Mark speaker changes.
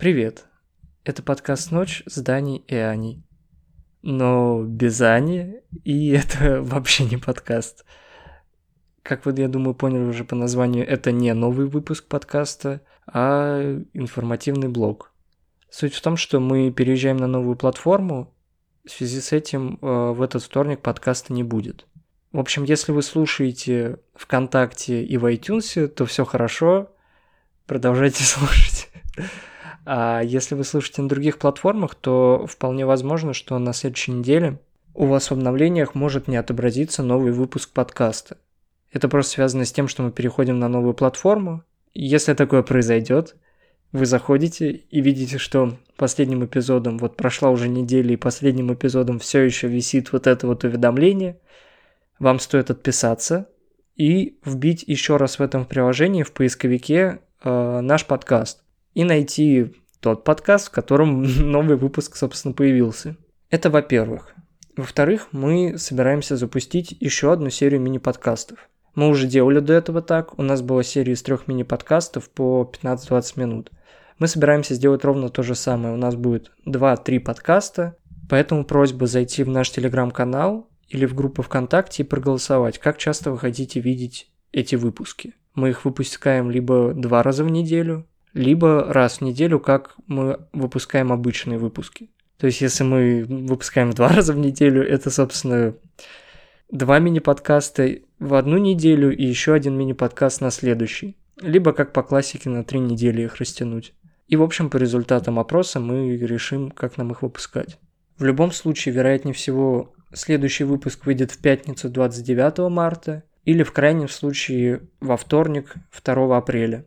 Speaker 1: Привет. Это подкаст «Ночь» с Даней и Аней. Но без Ани, и это вообще не подкаст. Как вы, я думаю, поняли уже по названию, это не новый выпуск подкаста, а информативный блог. Суть в том, что мы переезжаем на новую платформу, в связи с этим э, в этот вторник подкаста не будет. В общем, если вы слушаете ВКонтакте и в iTunes, то все хорошо, продолжайте слушать. А если вы слушаете на других платформах, то вполне возможно, что на следующей неделе у вас в обновлениях может не отобразиться новый выпуск подкаста. Это просто связано с тем, что мы переходим на новую платформу. Если такое произойдет, вы заходите и видите, что последним эпизодом, вот прошла уже неделя, и последним эпизодом все еще висит вот это вот уведомление, вам стоит отписаться и вбить еще раз в этом приложении в поисковике э, наш подкаст и найти тот подкаст, в котором новый выпуск, собственно, появился. Это во-первых. Во-вторых, мы собираемся запустить еще одну серию мини-подкастов. Мы уже делали до этого так. У нас была серия из трех мини-подкастов по 15-20 минут. Мы собираемся сделать ровно то же самое. У нас будет 2-3 подкаста. Поэтому просьба зайти в наш телеграм-канал или в группу ВКонтакте и проголосовать, как часто вы хотите видеть эти выпуски. Мы их выпускаем либо два раза в неделю, либо раз в неделю, как мы выпускаем обычные выпуски. То есть, если мы выпускаем два раза в неделю, это, собственно, два мини-подкаста в одну неделю и еще один мини-подкаст на следующий. Либо, как по классике, на три недели их растянуть. И, в общем, по результатам опроса мы решим, как нам их выпускать. В любом случае, вероятнее всего, следующий выпуск выйдет в пятницу 29 марта или в крайнем случае во вторник 2 апреля.